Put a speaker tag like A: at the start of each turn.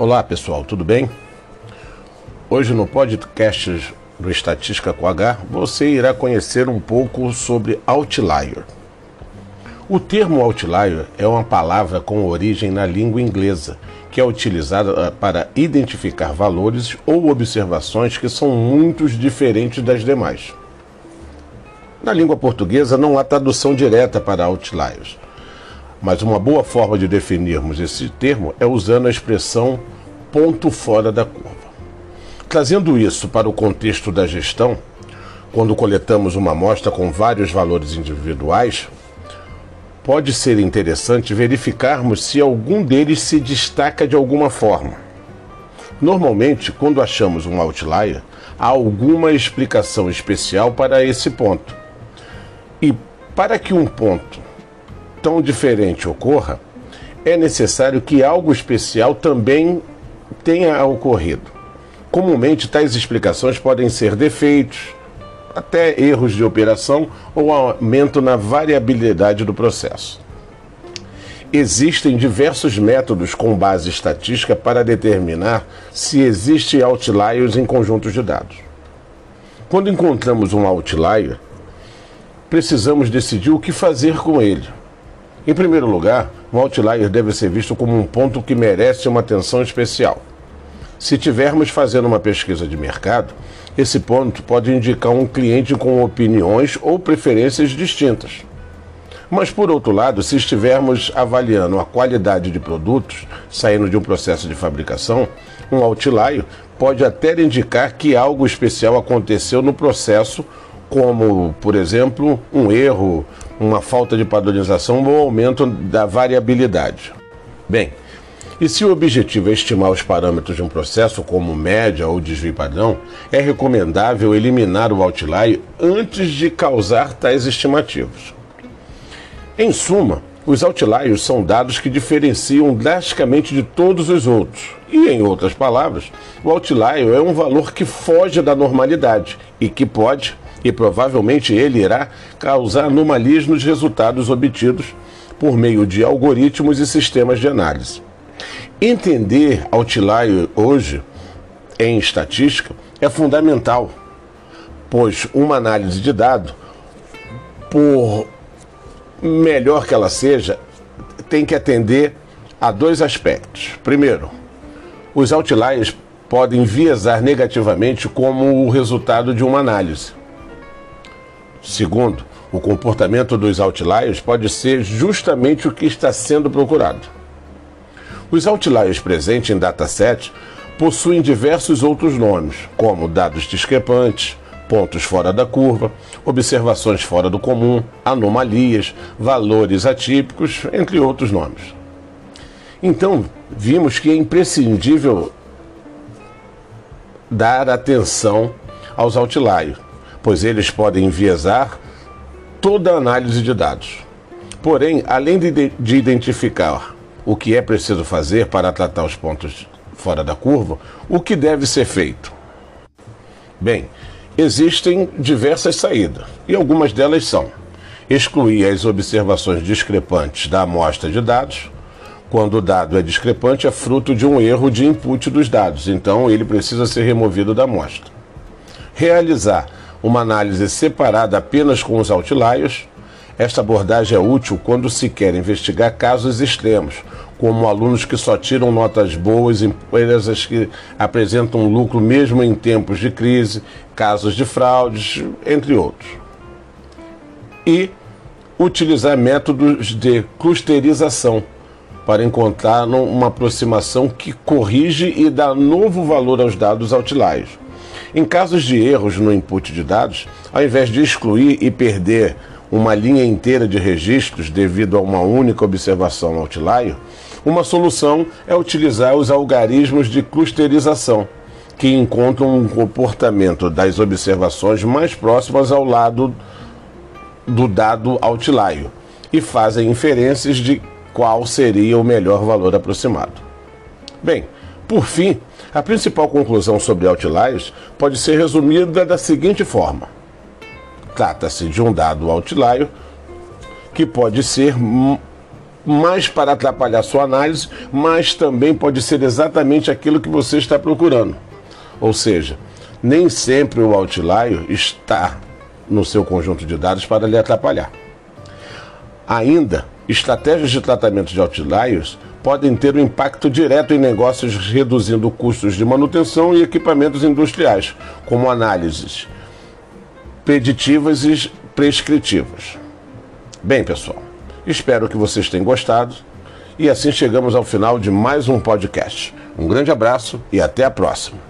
A: Olá pessoal, tudo bem? Hoje no podcast do Estatística com H você irá conhecer um pouco sobre outlier. O termo outlier é uma palavra com origem na língua inglesa que é utilizada eh, para identificar valores ou observações que são muito diferentes das demais. Na língua portuguesa não há tradução direta para outliers mas uma boa forma de definirmos esse termo é usando a expressão ponto fora da curva. Trazendo isso para o contexto da gestão, quando coletamos uma amostra com vários valores individuais, pode ser interessante verificarmos se algum deles se destaca de alguma forma. Normalmente, quando achamos um outlier, há alguma explicação especial para esse ponto. E para que um ponto tão diferente ocorra, é necessário que algo especial também tenha ocorrido. Comumente, tais explicações podem ser defeitos, até erros de operação ou aumento na variabilidade do processo. Existem diversos métodos com base estatística para determinar se existe outliers em conjuntos de dados. Quando encontramos um outlier, precisamos decidir o que fazer com ele. Em primeiro lugar, um outlier deve ser visto como um ponto que merece uma atenção especial. Se tivermos fazendo uma pesquisa de mercado, esse ponto pode indicar um cliente com opiniões ou preferências distintas. Mas, por outro lado, se estivermos avaliando a qualidade de produtos saindo de um processo de fabricação, um outlier pode até indicar que algo especial aconteceu no processo, como, por exemplo, um erro, uma falta de padronização ou aumento da variabilidade. Bem, e se o objetivo é estimar os parâmetros de um processo, como média ou desvio padrão, é recomendável eliminar o outlier antes de causar tais estimativos. Em suma, os outliers são dados que diferenciam drasticamente de todos os outros. E, em outras palavras, o outlier é um valor que foge da normalidade e que pode, e provavelmente ele irá causar anomalias nos resultados obtidos por meio de algoritmos e sistemas de análise. Entender outlier hoje em estatística é fundamental, pois uma análise de dado, por melhor que ela seja, tem que atender a dois aspectos. Primeiro, os outliers podem viesar negativamente como o resultado de uma análise. Segundo, o comportamento dos outliers pode ser justamente o que está sendo procurado. Os outliers presentes em dataset possuem diversos outros nomes, como dados discrepantes, pontos fora da curva, observações fora do comum, anomalias, valores atípicos, entre outros nomes. Então, vimos que é imprescindível dar atenção aos outliers pois eles podem enviesar toda a análise de dados. Porém, além de, de identificar o que é preciso fazer para tratar os pontos fora da curva, o que deve ser feito? Bem, existem diversas saídas e algumas delas são excluir as observações discrepantes da amostra de dados. Quando o dado é discrepante, é fruto de um erro de input dos dados, então ele precisa ser removido da amostra. Realizar uma análise separada apenas com os outliers. Esta abordagem é útil quando se quer investigar casos extremos, como alunos que só tiram notas boas, empresas que apresentam lucro mesmo em tempos de crise, casos de fraudes, entre outros. E utilizar métodos de clusterização para encontrar uma aproximação que corrige e dá novo valor aos dados outliers. Em casos de erros no input de dados, ao invés de excluir e perder uma linha inteira de registros devido a uma única observação outlier, uma solução é utilizar os algarismos de clusterização, que encontram um comportamento das observações mais próximas ao lado do dado outlier e fazem inferências de qual seria o melhor valor aproximado. Bem, por fim, a principal conclusão sobre outliers pode ser resumida da seguinte forma: trata-se de um dado outlier que pode ser mais para atrapalhar sua análise, mas também pode ser exatamente aquilo que você está procurando. Ou seja, nem sempre o outlier está no seu conjunto de dados para lhe atrapalhar. Ainda, estratégias de tratamento de outliers podem ter um impacto direto em negócios, reduzindo custos de manutenção e equipamentos industriais, como análises preditivas e prescritivas. Bem, pessoal, espero que vocês tenham gostado e assim chegamos ao final de mais um podcast. Um grande abraço e até a próxima.